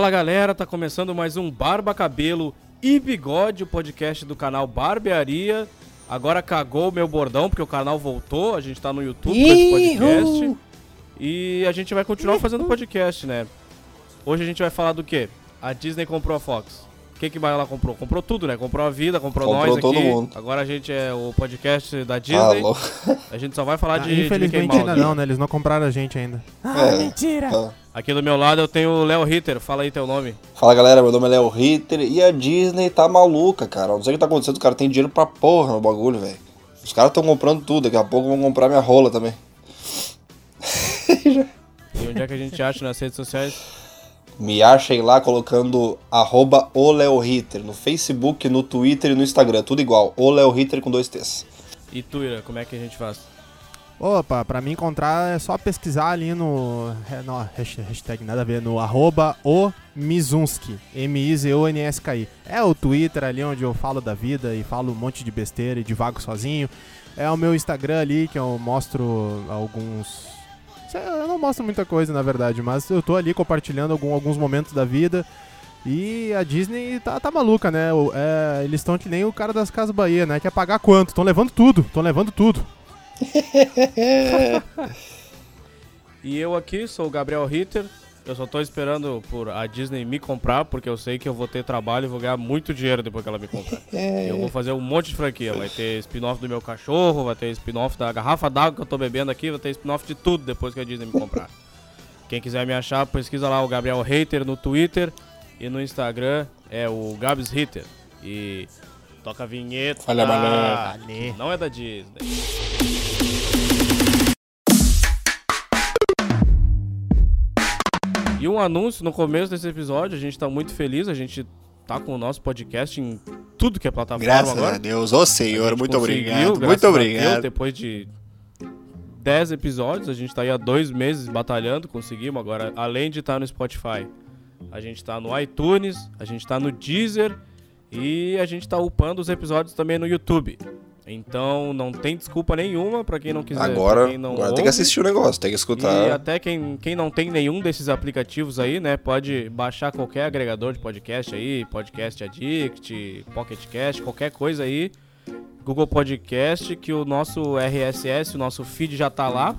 Fala galera, tá começando mais um Barba Cabelo e Bigode, o podcast do canal Barbearia. Agora cagou o meu bordão porque o canal voltou, a gente tá no YouTube com esse podcast. E a gente vai continuar fazendo podcast, né? Hoje a gente vai falar do quê? A Disney comprou a Fox. O que que mais ela comprou? Comprou tudo, né? Comprou a vida, comprou, Comprou nós todo aqui. mundo. Agora a gente é o podcast da Disney. Alô. A gente só vai falar Ah, de, de Mickey infelizmente Mouse. ainda não, né? Eles não compraram a gente ainda. É, mentira! tá. Aqui do meu lado eu tenho o Léo Ritter. Fala aí teu nome. Fala galera, meu nome é Léo Ritter e a Disney tá maluca, cara. Não sei o que tá acontecendo, os caras têm dinheiro pra porra no bagulho, velho. Os caras tão comprando tudo, daqui a pouco vão comprar minha rola também. E onde é que a gente acha nas redes sociais? Me achem lá colocando arroba no Facebook, no Twitter e no Instagram, tudo igual. O Léo Ritter com dois T's. E tu, Ira, como é que a gente faz? Opa, pra me encontrar é só pesquisar ali no. é, Não, hashtag, hashtag nada a ver, no arroba o Mizunski. M-I-Z-O-N-S-K-I. É o Twitter ali onde eu falo da vida e falo um monte de besteira e divago sozinho. É o meu Instagram ali que eu mostro alguns. Eu não mostro muita coisa, na verdade, mas eu tô ali compartilhando algum- alguns momentos da vida. E a Disney tá, tá maluca, né? É, eles estão que nem o cara das Casas Bahia, né? Quer pagar quanto? Estão levando tudo, estão levando tudo. E eu aqui sou o Gabriel Ritter. Eu só tô esperando por a Disney me comprar, porque eu sei que eu vou ter trabalho e vou ganhar muito dinheiro depois que ela me comprar. Eu vou fazer um monte de franquia. Vai ter spin-off do meu cachorro, vai ter spin-off da garrafa d'água que eu tô bebendo aqui, vai ter spin-off de tudo depois que a Disney me comprar. Quem quiser me achar, pesquisa lá o Gabriel Hater no Twitter e no Instagram é o Gabs Ritter. E toca a vinheta. Olha, malandro. Não é da Disney. E um anúncio no começo desse episódio, a gente tá muito feliz, a gente tá com o nosso podcast em tudo que é plataforma Graças agora. a Deus, ô A Senhor, muito obrigado. Muito obrigado. Deus, depois de 10 episódios, a gente tá aí há dois meses batalhando, conseguimos agora, além de estar no Spotify, a gente tá no iTunes, a gente tá no Deezer e a gente tá upando os episódios também no YouTube. Então não tem desculpa nenhuma pra quem não quiser. Agora, quem não agora tem ouve. que assistir o negócio, tem que E escutar. até quem, quem não tem nenhum desses aplicativos aí, né, pode baixar qualquer agregador de podcast aí, Podcast Addict, Pocket Cast, qualquer coisa aí, Google Podcast, que o nosso RSS, o nosso feed já tá lá.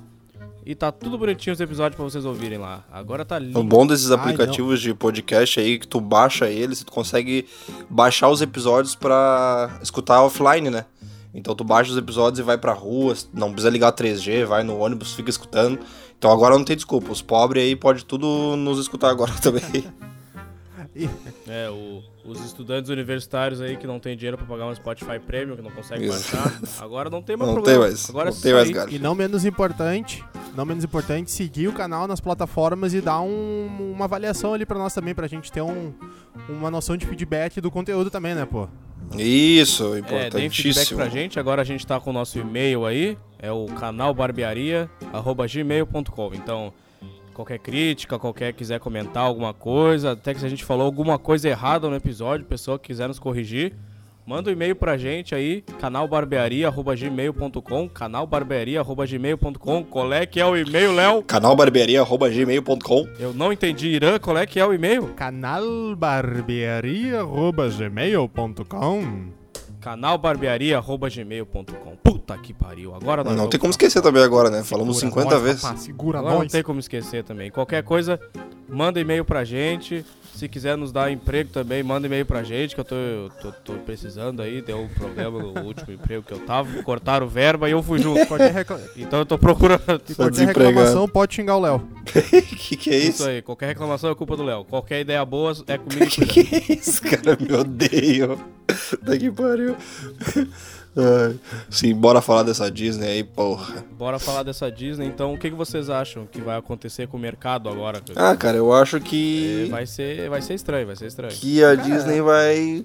E tá tudo bonitinho os episódios pra vocês ouvirem lá. Agora tá lindo. O bom desses Ai, aplicativos de podcast aí que tu baixa eles, tu consegue baixar os episódios pra escutar offline, né? Então tu baixa os episódios e vai pra rua, não precisa ligar 3G, vai no ônibus, fica escutando. Então agora não tem desculpa, os pobres aí pode tudo nos escutar agora também. É, o- os estudantes universitários aí que não tem dinheiro pra pagar um Spotify Premium, que não consegue Isso. baixar. Agora não tem mais Não problema. tem mais, Agora não é tem mais galho. E não menos importante, não menos importante, seguir o canal nas plataformas e dar um- uma avaliação ali pra nós também, pra gente ter um- uma noção de feedback do conteúdo também, né, pô? Isso, É, deem importantíssimo. pra gente. Agora a gente tá com o nosso e-mail aí. É o canalbarbearia.gmail.com. Então, qualquer crítica, qualquer quiser comentar alguma coisa, até que se a gente falou alguma coisa errada no episódio, pessoa que quiser nos corrigir, manda um e-mail pra gente aí, canalbarbearia.gmail.com, canalbarbearia.gmail.com. Qual é que é o e-mail, Léo? canalbarbearia.gmail.com Eu não entendi, Irã, qual é que é o e-mail? canalbarbearia.gmail.com canalbarbearia.gmail.com. Puta que pariu, agora nós Não vamos tem como esquecer também agora, né? Falamos Segura 50 nós, vezes. rapaz, segura não nós. tem como esquecer também. Qualquer coisa, manda e-mail pra gente. Se quiser nos dar emprego também, manda e-mail pra gente, que eu tô, eu tô, tô precisando aí. Deu um problema no último emprego que eu tava. Cortaram verba e eu fui junto. Então eu tô procurando. qualquer reclamação pode xingar o Léo. que que é Isso isso? aí, qualquer reclamação é culpa do Léo. Qualquer ideia boa é comigo. Que que é isso, cara? Me odeio. Tá que pariu. Sim, bora falar dessa Disney aí, porra. Bora falar dessa Disney. Então, o que, que vocês acham que vai acontecer com o mercado agora? Ah, cara, eu acho É, que. vai, ser, vai ser estranho, vai ser estranho. Que a Disney vai.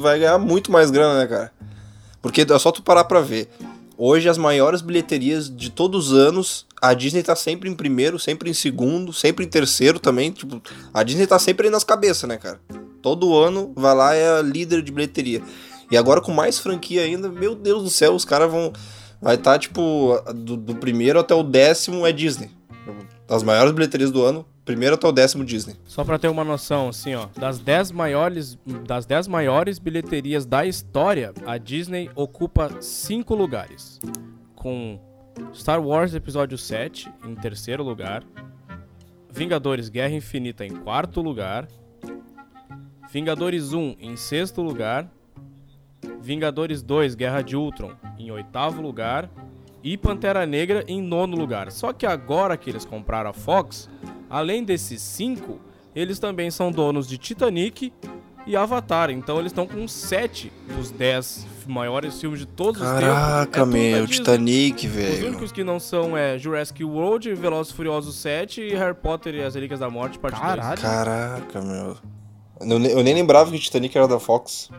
Vai ganhar muito mais grana, né, cara? Porque é só tu parar pra ver. Hoje, as maiores bilheterias de todos os anos, a Disney tá sempre em primeiro, sempre em segundo, sempre em terceiro também. Tipo, a Disney tá sempre aí nas cabeças, né, cara? Todo ano vai lá é a líder de bilheteria. E agora com mais franquia ainda, meu Deus do céu, os caras vão. Vai estar, tipo, do, do primeiro até o décimo é Disney. As maiores bilheterias do ano, primeiro até o décimo Disney. Só pra ter uma noção, assim, ó, das 10 maiores, das 10 maiores bilheterias da história, a Disney ocupa 5 lugares. Com Star Wars Episódio 7 em terceiro lugar, Vingadores Guerra Infinita em quarto lugar, Vingadores 1 em sexto lugar, Vingadores 2 Guerra de Ultron em oitavo lugar e Pantera Negra em nono lugar. Só que agora que eles compraram a Fox, além desses cinco, eles também são donos de Titanic e Avatar. Então eles estão com sete dos dez maiores filmes de todos Caraca, os tempos. É tudo da meu. Titanic, Os velho. únicos que não são é Jurassic World, Velozes e Furiosos 7 e Harry Potter e as Relíquias da Morte, parte 2. Caralho. Caraca, meu. Eu nem lembrava que Titanic era da Fox.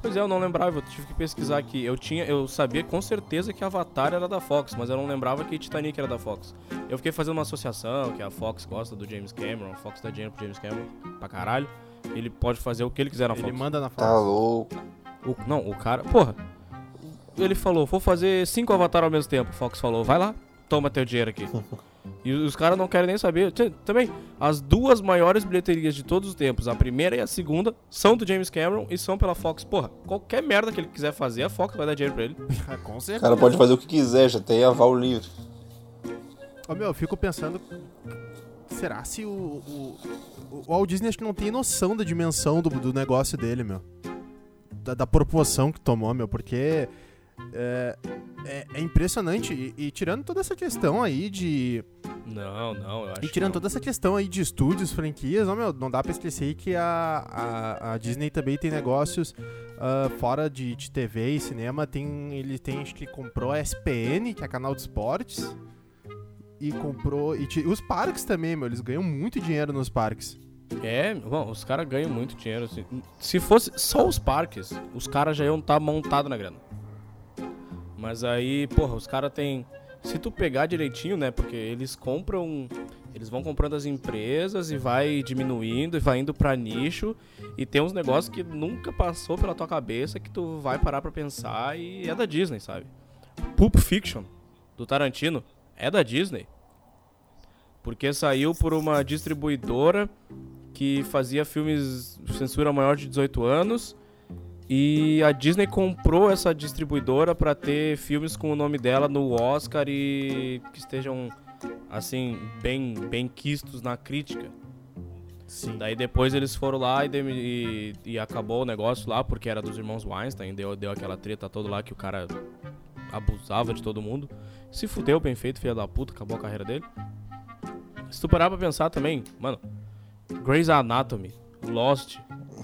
Pois é, eu não lembrava, eu tive que pesquisar aqui. Eu tinha, eu sabia com certeza que Avatar era da Fox, mas eu não lembrava que Titanic era da Fox. Eu fiquei fazendo uma associação, que a Fox gosta do James Cameron, a Fox dá dinheiro pro James Cameron pra caralho. Ele pode fazer o que ele quiser na Ele Fox. manda na Fox. Tá louco. O- não, o cara. Porra. Ele falou, vou fazer cinco Avatar ao mesmo tempo. Fox falou, vai lá, toma teu dinheiro aqui. e os caras não querem nem saber. Também, as duas maiores bilheterias de todos os tempos, a primeira e a segunda, são do James Cameron e são pela Fox. Porra, qualquer merda que ele quiser fazer, a Fox vai dar dinheiro pra ele. Com O certeza. cara pode fazer o que quiser, já tem aval livre. Ô, meu, eu fico pensando. Será se o, o, o Walt Disney acho que não tem noção da dimensão do, do negócio dele, meu? Da, da proporção que tomou, meu, porque. É, é, é impressionante. E, e tirando toda essa questão aí de. Não, não, eu acho E tirando não. toda essa questão aí de estúdios, franquias, ó, meu, não dá pra esquecer que a, a, a Disney também tem negócios ah, fora de, de TV e cinema. Tem, ele tem, acho que comprou a SPN, que é canal de esportes. E comprou. E os parques também, meu. Eles ganham muito dinheiro nos parques. É, bom, os caras ganham muito dinheiro. assim. Se fosse só os parques, os caras já iam estar montados na grana. Mas aí, porra, os caras têm. Se tu pegar direitinho, né? Porque eles compram. Eles vão comprando as empresas e vai diminuindo e vai indo pra nicho. E tem uns negócios que nunca passou pela tua cabeça que tu vai parar pra pensar e é da Disney, sabe? Pulp Fiction, do Tarantino, é da Disney. Porque saiu por uma distribuidora que fazia filmes censura maior de 18 anos e a Disney comprou essa distribuidora pra ter filmes com o nome dela no Oscar e que estejam assim bem bem quistos na crítica. Sim. Daí depois eles foram lá e, e- e acabou o negócio lá porque era dos irmãos Weinstein, deu, deu aquela treta toda lá que o cara abusava de todo mundo. Se fudeu, bem feito, filha da puta, acabou a carreira dele. Se tu parar pra pensar também, mano, Grey's Anatomy, Lost,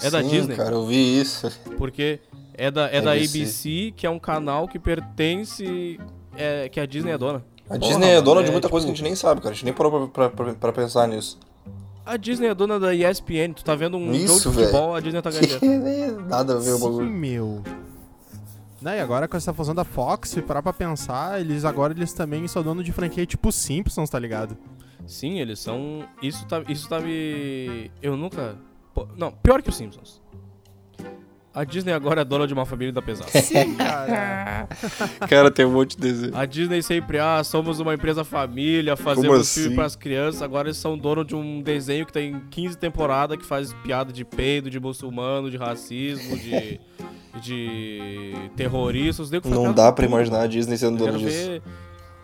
é da Sim, Disney. cara, eu vi isso. Porque é da, é da ABC. ABC, que é um canal que pertence. É, que a Disney é dona. A Porra, Disney é dona de é, muita tipo, coisa que a gente nem sabe, cara. A gente nem parou pra, pra, pra- pra pensar nisso. A Disney é dona da ESPN. Tu tá vendo um Isso, jogo de futebol, a Disney tá ganhando. Nada a ver o Sim, bagulho. meu. Né, e agora com essa fusão da Fox, se parar pra pensar, eles agora eles também são dono de franquia tipo Simpsons, tá ligado? Sim, eles são. Isso tá, isso tá me. Eu nunca. Não, pior que os Simpsons. A Disney agora é dona de uma família da pesada. Sim, cara. Cara, tem um monte de desenho. A Disney sempre, ah, somos uma empresa família, fazemos Como filme assim? pras crianças. Agora eles são dono de um desenho que tem 15 temporadas que faz piada de peido, de muçulmano, de racismo, de, de terroristas. Não dá pra imaginar a. Disney sendo dona disso. ver.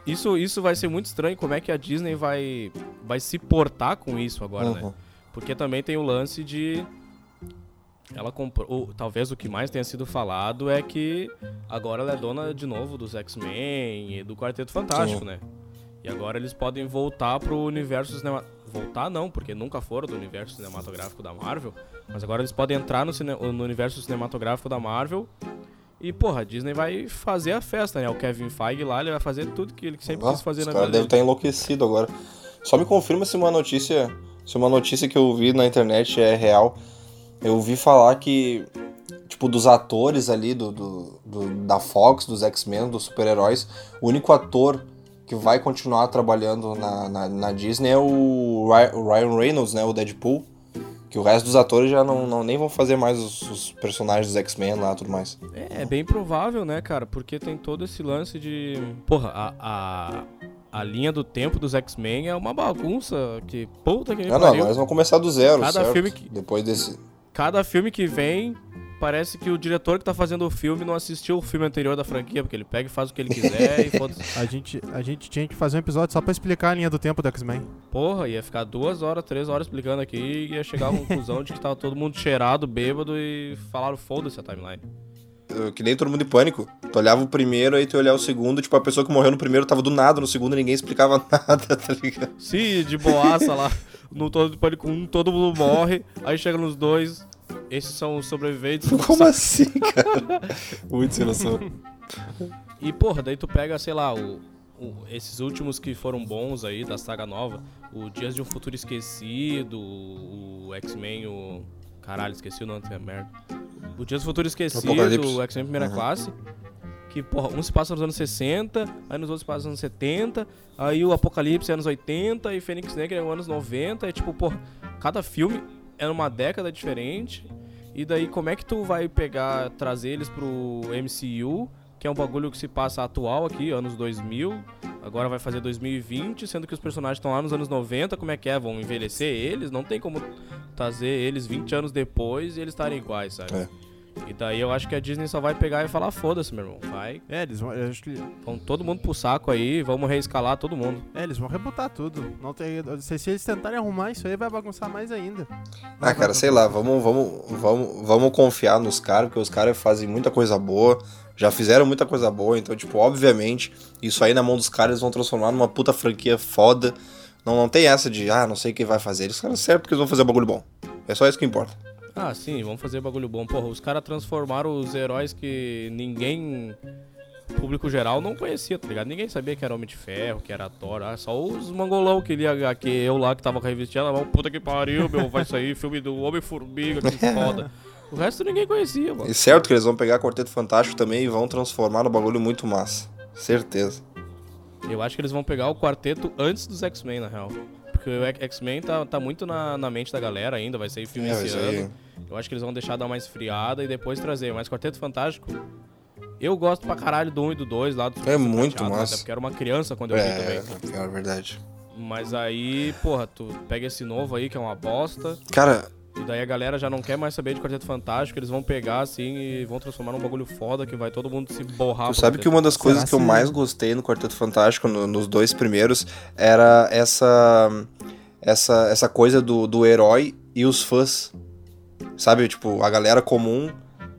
Isso, isso vai ser muito estranho. Como é que a Disney vai, vai se portar com isso agora, né? Porque também tem o lance de. Ela comprou. ou talvez o que mais tenha sido falado é que agora ela é dona de novo dos X-Men e do Quarteto Fantástico, Sim. né? E agora eles podem voltar pro universo cinema... Voltar não, porque nunca foram do universo cinematográfico da Marvel. Mas agora eles podem entrar no, cine... no universo cinematográfico da Marvel. E, porra, a Disney vai fazer a festa, né? O Kevin Feige lá, ele vai fazer tudo que ele sempre Ah, quis fazer na vida devem dele. estar enlouquecidos agora. Só me confirma se uma notícia. Se uma notícia que eu vi na internet é real. Eu ouvi falar que, tipo, dos atores ali do, do, do- da Fox, dos X-Men, dos super-heróis, o único ator que vai continuar trabalhando na, na, na Disney é o Ryan Reynolds, né? O Deadpool. Que o resto dos atores já não, não nem vão fazer mais os, os personagens dos X-Men lá e tudo mais. É, é bem provável, né, cara? Porque tem todo esse lance de. Porra, a, a, a linha do tempo dos X-Men é uma bagunça que puta que Ah, não, pariu. agora eles vão começar do zero, Cada certo? filme que- Depois desse... Cada filme que vem, parece que o diretor que tá fazendo o filme não assistiu o filme anterior da franquia, porque ele pega e faz o que ele quiser e. A gente, a gente tinha que fazer um episódio só pra explicar a linha do tempo do X-Men. Porra, ia ficar duas horas, três horas explicando aqui e ia chegar à conclusão de que tava todo mundo cheirado, bêbado e falaram foda-se a timeline. Que nem todo mundo em pânico. Tu olhava o primeiro, aí tu olhava o segundo, tipo, a pessoa que morreu no primeiro tava do nada, no segundo ninguém explicava nada, tá ligado? Sim, de boaça lá, no todo pânico 1, todo mundo morre, aí chega nos dois, esses são os sobreviventes. Como assim, cara? Muito sem noção. E porra, daí tu pega, sei lá, o, o- esses últimos que foram bons aí da saga nova, o Dias de um Futuro Esquecido, o, X-Men, o. Caralho, esqueci o nome da merda. O Dias do Futuro Esquecido, o X-Men Primeira Uhum. Classe. Que, porra, um se passa nos anos 60, aí nos outros passa nos anos 70, aí o Apocalipse é anos 80 e Fênix Negra é nos anos 90. É tipo, porra, cada filme é numa década diferente. E daí, como é que tu vai pegar, trazer eles pro MCU, que é um bagulho que se passa atual aqui, anos 2000, agora vai fazer 2020, sendo que os personagens estão lá nos anos 90, como é que é? Vão envelhecer eles? Não tem como trazer eles 20 anos depois e eles estarem iguais, sabe? É. E daí eu acho que a Disney só vai pegar e falar, foda-se, meu irmão, vai, É, eles vão, acho que, vão todo mundo pro saco aí, vamos reescalar todo mundo. é, eles vão rebutar tudo. Não tem, se, se eles tentarem arrumar isso aí, vai bagunçar mais ainda. Ah, cara, sei lá, vamos, vamos, vamos, vamos confiar nos caras, porque os caras fazem muita coisa boa, já fizeram muita coisa boa, então, tipo, obviamente, isso aí na mão dos caras eles vão transformar numa puta franquia foda. Não, não tem essa de, ah, não sei quem vai fazer. Eles caras certo porque eles vão fazer um bagulho bom. É só isso que importa. Ah, sim, vamos fazer bagulho bom. Porra, os caras transformaram os heróis que ninguém, público geral, não conhecia, tá ligado? Ninguém sabia que era Homem de Ferro, que era Thor. Ah, só os mangolão que lia HQ, eu lá que tava com a revistinha na mão, puta que pariu, meu, vai sair filme do Homem-Formiga, que foda. O resto ninguém conhecia, mano. E certo que eles vão pegar Quarteto Fantástico também e vão transformar no bagulho muito massa. Certeza. Eu acho que eles vão pegar o quarteto antes dos X-Men, na real. Porque o X-Men tá, tá muito na, na mente da galera ainda, vai sair filme É, esse ano. Eu acho que eles vão deixar dar uma esfriada e depois trazer. Mas Quarteto Fantástico, eu gosto pra caralho do 1 e do 2 lá do É muito Prateado, massa. Até porque era uma criança quando eu vi É, também. é verdade. Mas aí, porra, tu pega esse novo aí que é uma bosta. Cara, E daí a galera já não quer mais saber de Quarteto Fantástico. Eles vão pegar assim e vão transformar num bagulho foda que vai todo mundo se borrar. Tu sabe que uma das Será coisas que eu se- mais gostei no Quarteto Fantástico, no- nos dois primeiros, era essa essa, essa coisa do, do herói e os fãs. Sabe, tipo, a galera comum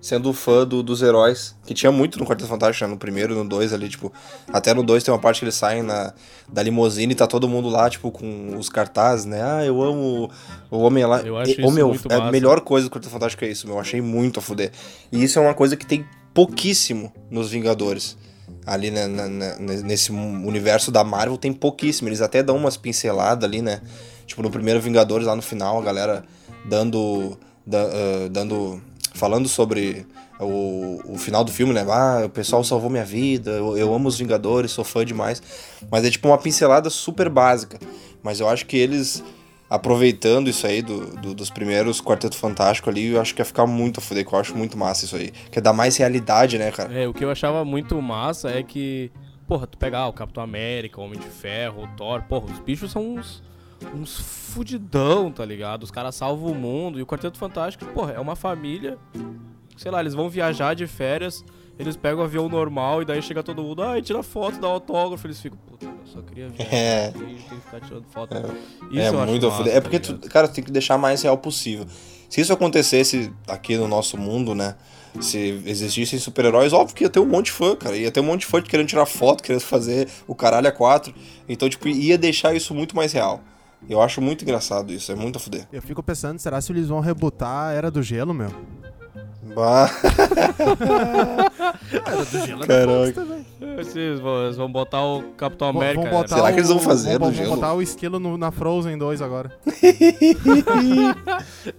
sendo fã do- dos heróis. Que tinha muito no Quarteto Fantástico, né? no primeiro no dois ali, tipo. Até no dois tem uma parte que eles saem na, da limusine e tá todo mundo lá, tipo, com os cartazes, né? Ah, eu amo o Homem lá. Eu acho E- isso meu, muito é a melhor coisa do Quarteto Fantástico é isso, meu. Eu achei muito a fuder. E isso é uma coisa que tem pouquíssimo nos Vingadores. Ali né, na- na- nesse universo da Marvel tem pouquíssimo. Eles até dão umas pinceladas ali, né? Tipo, no primeiro Vingadores, lá no final, a galera dando. da- ah, dando. Falando sobre o, o final do filme, né? Ah, o pessoal salvou minha vida, eu, eu amo os Vingadores, sou fã demais. Mas é tipo uma pincelada super básica. Mas eu acho que eles aproveitando isso aí do, do- dos primeiros Quarteto Fantástico ali, eu acho que ia ficar muito a fuder, que eu acho muito massa isso aí. Que dá mais realidade, né, cara? É, o que eu achava muito massa é que, porra, tu pegar o Capitão América, o Homem de Ferro, o Thor, porra, os bichos são uns, uns fudidão, tá ligado? Os caras salvam o mundo. E o Quarteto Fantástico, porra, é uma família. Sei lá, eles vão viajar de férias, eles pegam o avião normal e daí chega todo mundo, ai, tira foto, dá autógrafo. Eles ficam, puta, eu só queria viajar É. tem que ficar tirando foto. é eu acho muito massa, fuder. tá É porque, tu, ligado? cara, tu tem que deixar mais real possível. Se isso acontecesse aqui no nosso mundo, né? Se existissem super-heróis, óbvio que ia ter um monte de fã, cara. Ia ter um monte de fã querendo tirar foto, querendo fazer o caralho a quatro. Então, tipo, ia deixar isso muito mais real. Eu acho muito engraçado isso, é muito a fuder. Eu fico pensando, será se eles vão rebutar a Era do Gelo, meu? Bah, A Era do Gelo é Caraca. Eles vão, eles vão botar o Capitão Vão- América. vão botar Será que eles vão o- fazer vão, do vão gelo? botar o esquilo no- na Frozen 2 agora.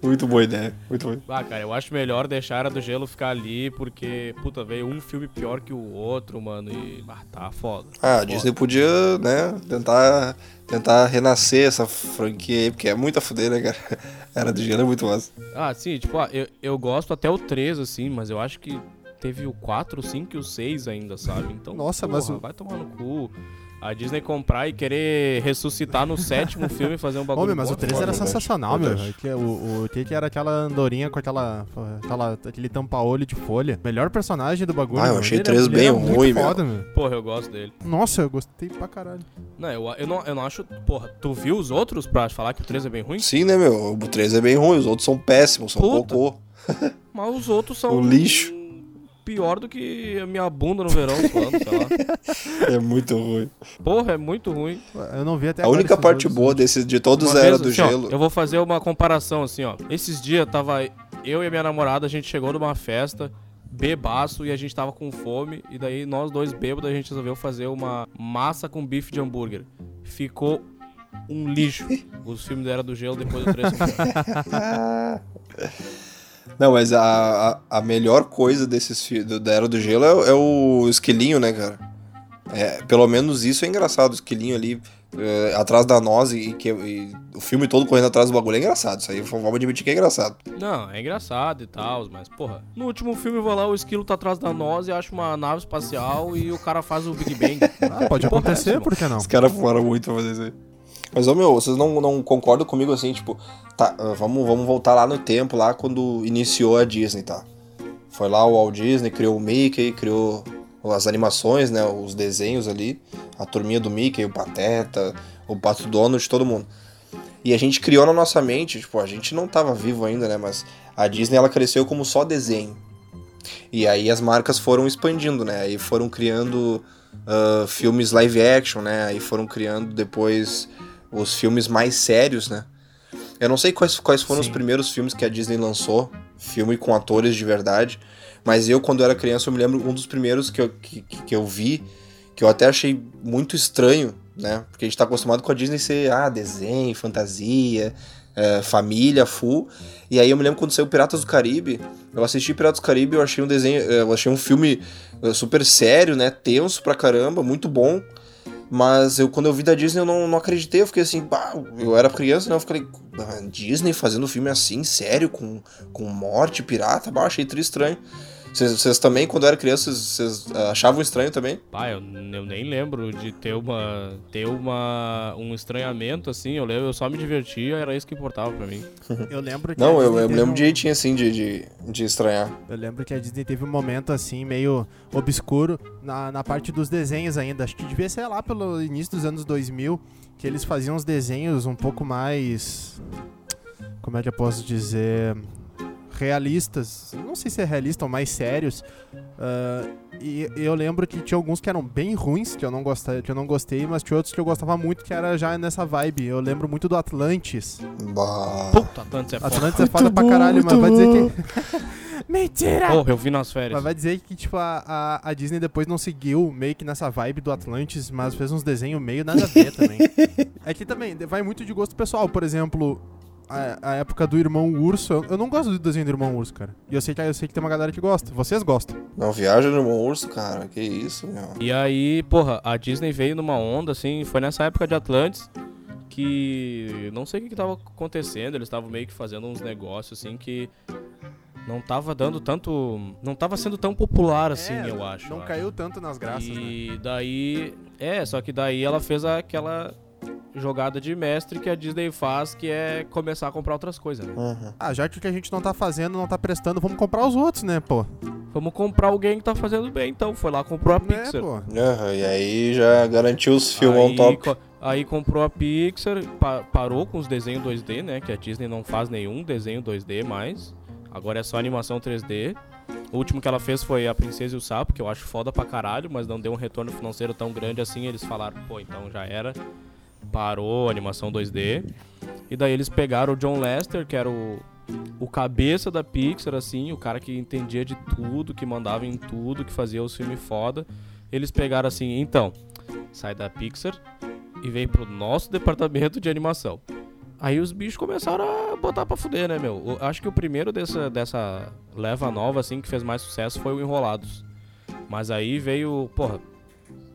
muito boa ideia, muito boa. Ah, cara, eu acho melhor deixar a Era do Gelo ficar ali, porque, puta, veio um filme pior que o outro, mano, e. Ah, tá foda. Ah, a. Disney podia, né, tentar, tentar renascer essa franquia aí, porque é muito a fuder, né, cara? Era do gelo é muito massa. Ah, sim, tipo, ah, eu, eu gosto até o 3, assim, mas eu acho que teve o 4, o 5 e o 6 ainda, sabe? Então, Nossa, porra, mas o- vai tomar no cu. A Disney comprar e querer ressuscitar no sétimo filme e fazer um bagulho. Homem, mas bom, o 3 foda, era né? sensacional, meu. É que O, o que era aquela andorinha com aquela, aquela aquele tampa-olho de folha. Melhor personagem do bagulho. Ah, eu achei três ele bem era muito ruim, foda, meu. Porra, eu gosto dele. Nossa, eu gostei pra caralho. Não eu, eu não, eu não acho. Porra, tu viu os outros pra falar que o 3 é bem ruim? Sim, né, meu? O 3 é bem ruim, os outros são péssimos, são Puta. cocô. Mas os outros são. O lixo. Pior do que a minha bunda no verão, falando, sei lá. É muito ruim. Porra, é muito ruim. Eu não vi até A única parte boa desse, de todos Uma era vez, do assim, ó, gelo. eu vou fazer uma comparação assim, ó. Esses dias tava eu e a minha namorada, a gente chegou numa festa, bebaço, e a gente tava com fome. E daí nós dois bêbados, a gente resolveu fazer uma massa com bife de hambúrguer. Ficou um lixo. Os filmes da Era do Gelo depois do 3. Não, mas a, a, a melhor coisa desses do, da Era do Gelo é, o- é o esquilinho, né, cara? É, pelo menos isso é engraçado, o esquilinho ali é, atrás da noz e, que, e o filme todo correndo atrás do bagulho é engraçado. Isso aí vamos admitir que é engraçado. Não, é engraçado e tal, mas, porra, no último filme vai lá, o esquilo tá atrás da nós e acha uma nave espacial e o cara faz o Big Bang. Ah, pode é acontecer, por que não? Os caras fumaram muito pra fazer isso aí. Mas, ô meu, vocês não, não concordam comigo assim, tipo, tá, ah, vamos, vamos voltar lá no tempo, lá quando iniciou a Disney, tá? Foi lá o Walt Disney, criou o Mickey, criou as animações, né, os desenhos ali, a turminha do Mickey, o Pateta, o Pato Donald, todo mundo. E a gente criou na nossa mente, tipo, a gente não tava vivo ainda, né, mas a Disney ela cresceu como só desenho. E aí as marcas foram expandindo, né? Aí foram criando ah, filmes live action, né? Aí foram criando depois os filmes mais sérios, né? Eu não sei quais, quais foram os Sim. primeiros filmes que a Disney lançou, filme com atores de verdade, mas eu, quando era criança, eu me lembro um dos primeiros que eu, que, que eu vi, que eu até achei muito estranho, né? Porque a gente tá acostumado com a Disney ser, ah, desenho, fantasia, é, família, full. E aí eu me lembro quando saiu Piratas do Caribe, eu assisti Piratas do Caribe, eu achei um desenho, eu achei um filme eh, super sério, né? Tenso pra caramba, muito bom. Mas eu, quando eu vi da Disney, eu não, não acreditei. Eu fiquei assim, bah, eu era criança, né? Eu falei, "Ah, Disney fazendo filme assim, sério, com, com morte, pirata, bah, achei tri estranho. Vocês vocês também, quando eu era criança, vocês, ah, achavam estranho também? Pá, eu, eu nem lembro de ter uma. ter uma. um estranhamento assim. Eu lembro, eu só me divertia, era isso que importava pra mim. Eu lembro que Não, eu, eu lembro um- de jeitinho assim, de, de, de estranhar. Eu lembro que a Disney teve um momento assim, meio obscuro na, na parte dos desenhos ainda. Acho que devia ser lá pelo início dos anos 2000 que eles faziam os desenhos um pouco mais. Como é que eu posso dizer? Realistas. Não sei se é realista ou mais sérios. Ah, e eu lembro que tinha alguns que eram bem ruins, que eu não gostei, que eu não gostei, mas tinha outros que eu gostava muito, que era já nessa vibe. Eu lembro muito do Atlantis. Bah. Puta, Atlantis é foda. Atlantis é foda pra caralho, mas vai dizer que. Mentira! Porra, eu vi nas férias. Mas vai dizer que, tipo, a, a, a Disney depois não seguiu meio que nessa vibe do Atlantis, mas fez uns desenhos meio nada a ver também. é que também vai muito de gosto pessoal. Por exemplo, a, a época do Irmão Urso. Eu, eu não gosto do desenho do Irmão Urso, cara. E eu sei, que, eu sei que tem uma galera que gosta. Vocês gostam. Não viaja no irmão urso, cara. Que isso, meu. E aí, porra, a Disney veio numa onda, assim, foi nessa época de Atlantis que não sei o que, que tava acontecendo, eles estavam meio que fazendo uns negócios, assim, que não tava dando tanto. Não tava sendo tão popular assim, É, eu acho. Não eu caiu tanto nas graças, né? E daí. É, só que daí ela fez aquela jogada de mestre que a Disney faz, que é começar a comprar outras coisas, né? Uhum. Ah, já que o que a gente não tá fazendo, não tá prestando, vamos comprar os outros, né, pô? Vamos comprar alguém que tá fazendo bem, então. Foi lá, comprou a Né, Pixar. pô? Aham, e aí já garantiu os filmão aí, top. co- aí comprou a Pixar, pa- parou com os desenhos 2D, né? Que a Disney não faz nenhum desenho 2D mais. Agora é só animação 3D. O último que ela fez foi A Princesa e o Sapo, que eu acho foda pra caralho, mas não deu um retorno financeiro tão grande assim. Eles falaram, pô, então já era. Parou a animação 2D. E daí eles pegaram o John Lester, que era o, o cabeça da Pixar, assim, o cara que entendia de tudo, que mandava em tudo, que fazia os filmes foda. Eles pegaram assim, então, sai da Pixar e vem pro nosso departamento de animação. Aí os bichos começaram a botar pra fuder, né, meu? O- acho que o primeiro dessa, dessa leva nova, assim, que fez mais sucesso foi o Enrolados. Mas aí veio, porra,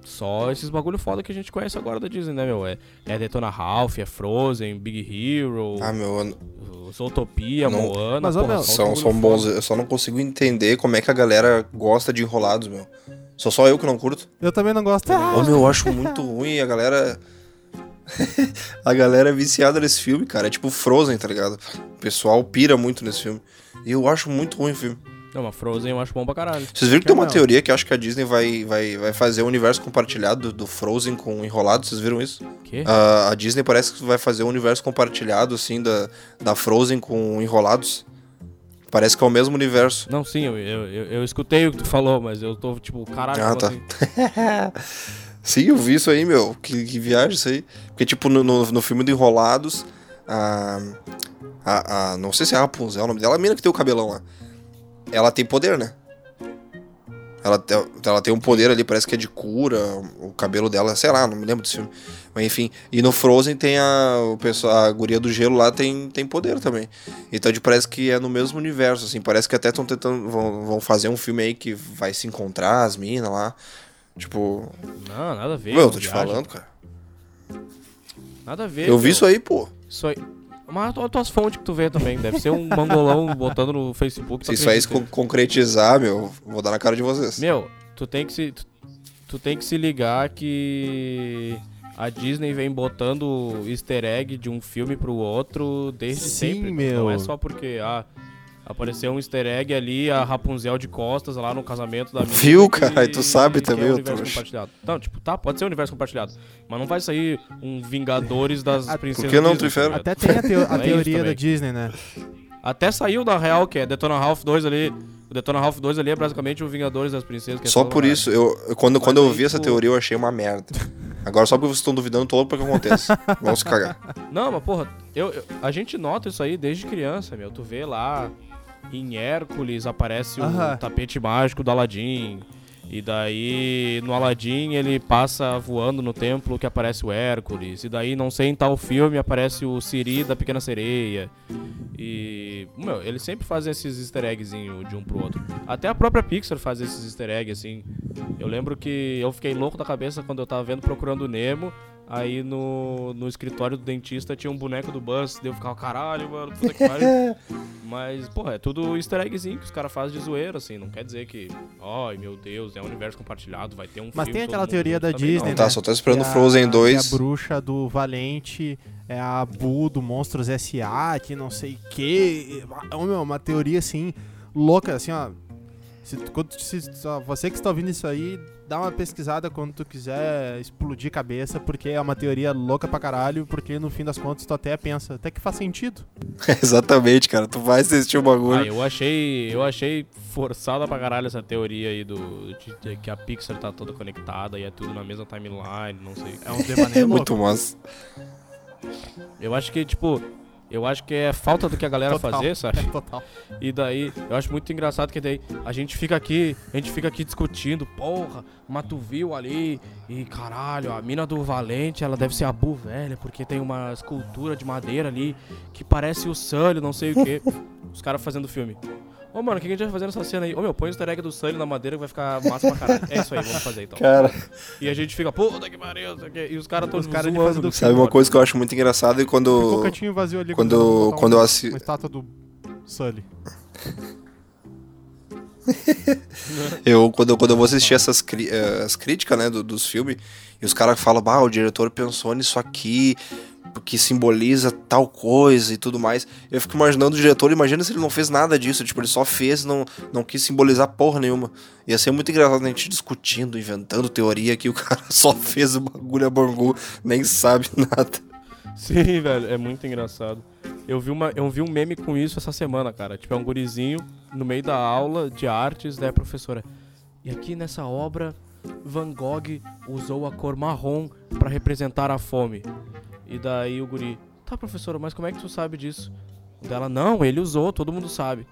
só esses bagulho foda que a gente conhece agora da Disney, né, meu? É, é Detona Ralph, é Frozen, Big Hero, Ah, meu, Zootopia, Não- Moana. Mas, porra, meu, são, são bons. foda. Eu só não consigo entender como é que a galera gosta de enrolados, meu. Sou só eu que não curto. Eu também não gosto. Ô, meu, eu acho muito ruim a galera. a galera é viciada nesse filme, cara. É tipo Frozen, tá ligado? O pessoal pira muito nesse filme. E eu acho muito ruim o filme. Não, mas Frozen eu acho bom pra caralho. Vocês viram que tem uma não. teoria que acho que a Disney vai, vai, vai fazer o universo compartilhado do, Frozen com Enrolado? Vocês viram isso? Quê? A, a Disney parece que vai fazer o universo compartilhado, assim, da, da Frozen com Enrolados. Parece que é o mesmo universo. Não, sim, eu, eu, eu, eu escutei o que tu falou, mas eu tô tipo, caralho, Ah, tá. assim? Sim, eu vi isso aí, meu. Que, que viagem isso aí. Porque, tipo, no, no, no filme do Enrolados, a, a, a- Não sei se é a Rapunzel, o nome dela, a mina que tem o cabelão lá. Ela tem poder, né? Ela, ela tem um poder ali, parece que é de cura, o cabelo dela, sei lá, não me lembro desse filme. Mas enfim. E no Frozen tem a. O pessoal, a guria do gelo lá tem, tem poder também. Então de- parece que é no mesmo universo, assim. Parece que até estão tentando. Vão, vão fazer um filme aí que vai se encontrar, as minas lá. Tipo. Não, nada a ver. Meu, eu tô te viaja. falando, cara. Nada a ver. Eu vi isso aí, pô. Isso aí. Mas olha as tuas fontes que tu vê também. Deve ser um mangolão botando no Facebook. Se isso aí se concretizar, meu, vou dar na cara de vocês. Meu, tu tem que se. Tu, tu tem que se ligar que a Disney vem botando easter egg de um filme pro outro desde Sim, sempre. meu. Não é só porque ah, apareceu um easter egg ali, a Rapunzel de costas lá no casamento da Viu, que- cara? E tu sabe é também, ô universo trouxa. compartilhado. Não, tipo, tá, pode ser universo compartilhado. Mas não vai sair um Vingadores das Ah, princesas. que não, Disney, tu tá? Até tem a, teo- a é teoria da também. Disney, né? Até saiu da real, que é Detona Ralph 2 ali. O Detona Ralph 2 ali é basicamente o Vingadores das Princesas. Que é Só por uma isso, eu, eu- quando, quando eu vi essa teoria, eu achei uma merda. Agora, só porque vocês estão duvidando, tô louco pra que aconteça. Vamos se cagar. Não, mas porra, eu, eu- a gente nota isso aí desde criança, meu. Tu vê lá em Hércules aparece o Aham. tapete mágico do Aladdin. E daí no Aladdin ele passa voando no templo que aparece o Hércules. E daí, não sei, em tal filme aparece o Siri da Pequena Sereia. E. Meu, eles sempre fazem esses easter eggzinhos de um pro outro. Até a própria Pixar faz esses easter eggs, assim. Eu lembro que eu fiquei louco da cabeça quando eu tava vendo Procurando o Nemo. Aí no, no escritório do dentista tinha um boneco do Buzz. Daí eu ficava, caralho, mano, puta que pariu. Mas, porra, é tudo easter eggzinho que os caras fazem de zoeira, assim. Não quer dizer que, ai meu Deus, é um universo compartilhado, vai ter um Mas filme, tem aquela teoria da Disney, Não, né? tá, só tô esperando a- Frozen 2. que a bruxa do Valente é a Bu do Monstros S.A., que não sei o que. Ô, meu, uma teoria assim, louca, assim, ó. Se, quando, se, só você que está ouvindo isso aí, dá uma pesquisada quando tu quiser explodir cabeça, porque é uma teoria louca pra caralho, porque no fim das contas tu até pensa, até que faz sentido. Exatamente, cara. Tu vai assistir o Ah, bagulho. eu achei, eu achei forçada pra caralho essa teoria aí do de, de que a Pixar tá toda conectada e é tudo na mesma timeline, não sei. É um devaneio É muito massa. Eu acho que tipo, eu acho que é falta do que a galera Total. fazer, sabe? Total. E daí, eu acho muito engraçado que daí a gente fica aqui, a gente fica aqui discutindo, porra, mas tu viu ali, e caralho, a mina do Valente, ela deve ser a Bu velha, porque tem uma escultura de madeira ali que parece o Sully, não sei o quê. Os caras fazendo filme. Ô, mano, o que a gente vai fazer nessa cena aí? Ô, meu, põe o easter egg do Sully na madeira que vai ficar massa pra caralho. É isso aí, vamos fazer então. Cara, E a gente fica, puta que pariu. E os caras todos Os caras zoando. fazendo sabe uma coisa que eu acho muito engraçada e Ficou um quando. cantinho vazio ali. Quando- quando eu assi- Uma estátua do Sully. Eu, quando, quando eu vou assistir essas cri- eh, as críticas, né, do- dos filmes, e os caras falam, bah, o diretor pensou nisso aqui, que simboliza tal coisa e tudo mais. Eu fico imaginando o diretor, imagina se ele não fez nada disso, tipo, ele só fez, não, não quis simbolizar porra nenhuma. Ia ser muito engraçado a gente discutindo, inventando teoria que o cara só fez o bagulho a bangu, nem sabe nada. Sim, velho, é muito engraçado. Eu vi, uma, eu vi um meme com isso essa semana, cara. Tipo, é um gurizinho no meio da aula de artes, daí a professora. E aqui nessa obra, Van Gogh usou a cor marrom pra representar a fome. E daí o guri, tá, professora, mas como é que tu sabe disso? Dela, não, ele usou, todo mundo sabe.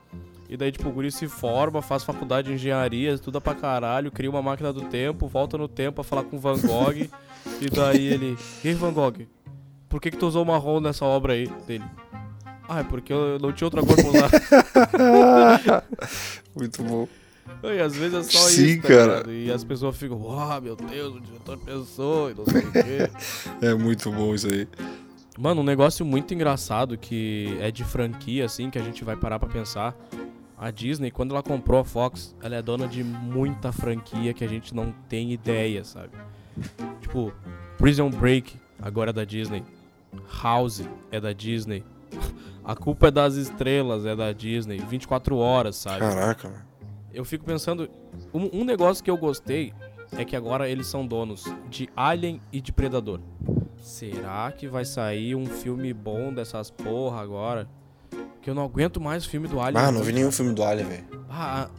E daí, tipo, o guri se forma, faz faculdade de engenharia, estuda pra caralho, cria uma máquina do tempo, volta no tempo pra falar com Van Gogh. e daí ele, e aí, Van Gogh, por que que tu usou marrom nessa obra aí dele? Ah, é porque eu não tinha outra cor pra usar. Muito bom. E às vezes é só Sim, isso, tá cara. ligado? E as pessoas ficam, uau, meu Deus, o diretor pensou e não sei o quê. É muito bom isso aí. Mano, um negócio muito engraçado que é de franquia, assim, que a gente vai parar pra pensar. a Disney, quando ela comprou a Fox, ela é dona de muita franquia que a gente não tem ideia, sabe? Tipo, Prison Break, agora é da Disney. House é da Disney. A culpa é das estrelas, é da Disney. 24 horas, sabe? Caraca, mano. Eu fico pensando. Um, um negócio que eu gostei é que agora eles são donos de Alien e de Predador. Será que vai sair um filme bom dessas porra agora? Que eu não aguento mais o filme do Alien. Ah, não vi nenhum filme do Alien, velho. Ah,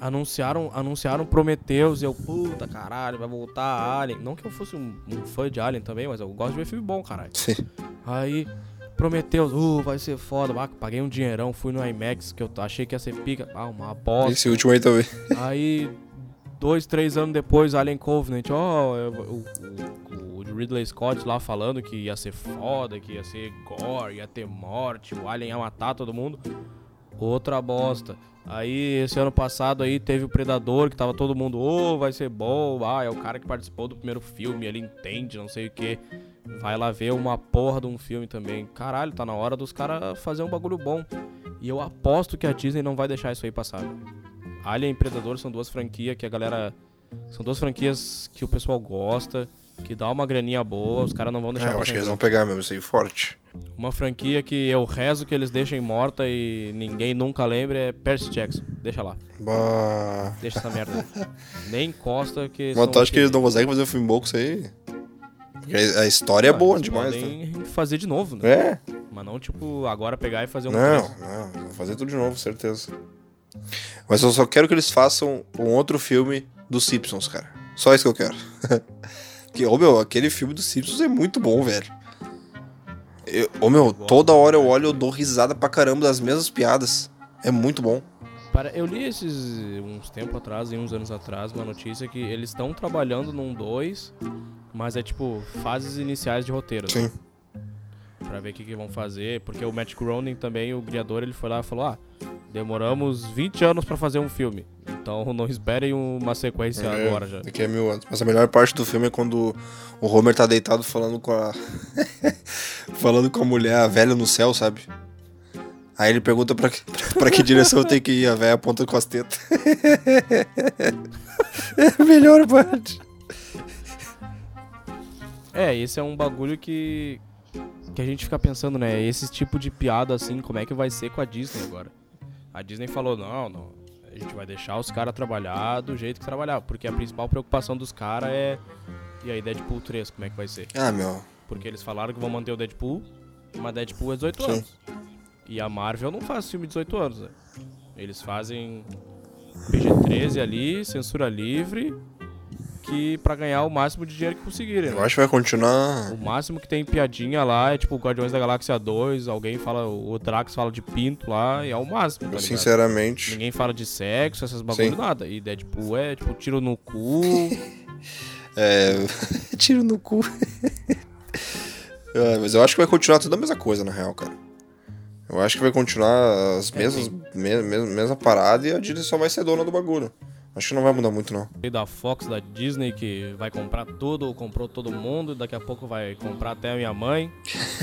anunciaram, anunciaram Prometheus e eu, puta caralho, vai voltar Alien. Não que eu fosse um, um fã de Alien também, mas eu gosto de ver filme bom, caralho. Sim. Aí, Prometheus, uh, vai ser foda. Ah, paguei um dinheirão, fui no IMAX, que eu achei que ia ser pica. Ah, uma bosta. Esse último aí também. Aí, dois, três anos depois, Alien Covenant, ó, é, o, o, Ridley Scott lá falando que ia ser foda, que ia ser gore, ia ter morte, o Alien ia matar todo mundo. Outra bosta. Aí, esse ano passado aí, teve o Predador, que tava todo mundo, ô, vai ser bom, ah, é o cara que participou do primeiro filme, ele entende, não sei o que. Vai lá ver uma porra de um filme também. Caralho, tá na hora dos caras fazer um bagulho bom. E eu aposto que a Disney não vai deixar isso aí passar. Alien e Predador são duas franquias que a galera. São duas franquias que o pessoal gosta, que dá uma graninha boa, os caras não vão deixar É, eu acho que eles vão pegar mesmo, isso aí forte. Uma franquia que eu rezo que eles deixem morta e ninguém nunca lembre é Percy Jackson. Deixa lá. Bah. Deixa essa merda. Nem encosta que. Mas tu acha que eles não conseguem fazer um filme bom com isso aí? Porque a história é boa demais, né? fazer de novo, né? É? Mas não, tipo, agora pegar e fazer um. Não, não, vou fazer tudo de novo, certeza. Mas eu só quero que eles façam um outro filme dos Simpsons, cara. Só isso que eu quero. que, ô meu, aquele filme dos Simpsons é muito bom, velho. Eu- Ô meu, toda hora eu olho e eu dou risada pra caramba das mesmas piadas. É muito bom. Para- Eu li esses uns tempo atrás, uns anos atrás, uma notícia que eles estão trabalhando num 2, mas é tipo fases iniciais de roteiro. Sim. assim, Pra ver o que, que vão fazer, porque o Matt Groening também, o criador, ele foi lá e falou: Ah, demoramos 20 anos pra fazer um filme, então não esperem uma sequência É, agora já. Daqui a mil anos. Mas a melhor parte do filme é quando o Homer tá deitado falando com a. falando com a mulher, a velha no céu, sabe? Aí ele pergunta pra, que- pra que direção eu tenho que ir, a velha aponta com as tetas. é a melhor parte. É, esse é um bagulho que. que a gente fica pensando, né? Esse tipo de piada assim, como é que vai ser com a Disney agora? A Disney falou: não, não. A gente vai deixar os caras trabalhar do jeito que trabalhar. Porque a principal preocupação dos caras é. E aí, Deadpool 3, como é que vai ser? Ah, meu. Porque eles falaram que vão manter o Deadpool, mas Deadpool é 18 Sim. anos. E a Marvel não faz filme de 18 anos, né? Eles fazem PG-13 ali, censura livre, que pra ganhar o máximo de dinheiro que conseguirem. Eu né? acho que vai continuar. O máximo que tem piadinha lá é tipo Guardiões da Galáxia 2, alguém fala, o Drax fala de pinto lá, e é o máximo, tá? Sinceramente. Ninguém fala de sexo, essas bagulho nada. E Deadpool é tipo tiro no cu. É. Tiro no cu. É, mas eu acho que vai continuar tudo a mesma coisa, na real, cara. Eu acho que vai continuar as É, mesmas, me- mesma parada e a Disney só vai ser dona do bagulho. Acho que não vai mudar muito, não. E da Fox, da Disney, que vai comprar tudo, ou comprou todo mundo, daqui a pouco vai comprar até a minha mãe.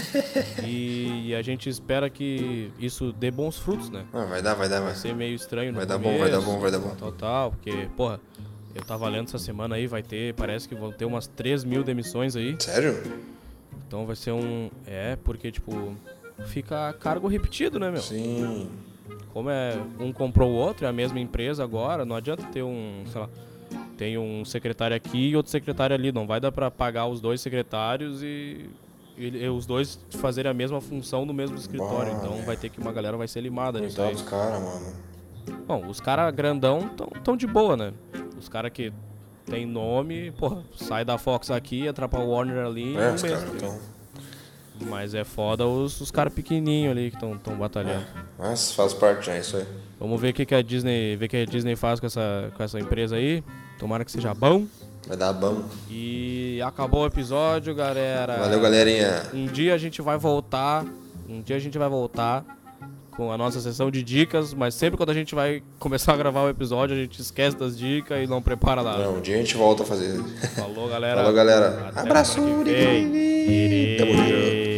e a gente espera que isso dê bons frutos, né? Ah, vai dar, vai dar, vai. Vai ser meio estranho Vai dar bom, vai dar bom, vai dar bom. Total, porque, porra, eu tava lendo essa semana aí, vai ter, parece que vão ter umas 3 mil demissões aí. Sério? Então vai ser um. É, porque, tipo, fica cargo repetido, né, meu? Sim. Como é um comprou o outro, é a mesma empresa agora, não adianta ter um, sei lá, tem um secretário aqui e outro secretário ali, não vai dar pra pagar os dois secretários e, e- e os dois fazerem a mesma função no mesmo escritório, Bah, então é. vai ter que uma galera vai ser limada nisso aí. dos caras, mano. Bom, os caras grandão tão, tão de boa, né? Os caras que tem nome, porra, sai da Fox aqui, atrapa o Warner ali É, um os mês, tá ligado? então. Mas é foda os, os caras pequenininhos ali que estão tão batalhando. Mas faz parte, já, é isso aí. Vamos ver o que, que a Disney, ver que a Disney faz com essa, com essa empresa aí. Tomara que seja bom. Vai dar bom. E acabou o episódio, galera. Valeu, galerinha. Um dia a gente vai voltar. Um dia a gente vai voltar com a nossa sessão de dicas, mas sempre quando a gente vai começar a gravar o episódio, a gente esquece das dicas e não prepara nada. Não, um dia a gente volta a fazer. Falou, galera. Falou, galera. Até Abraço. que vem.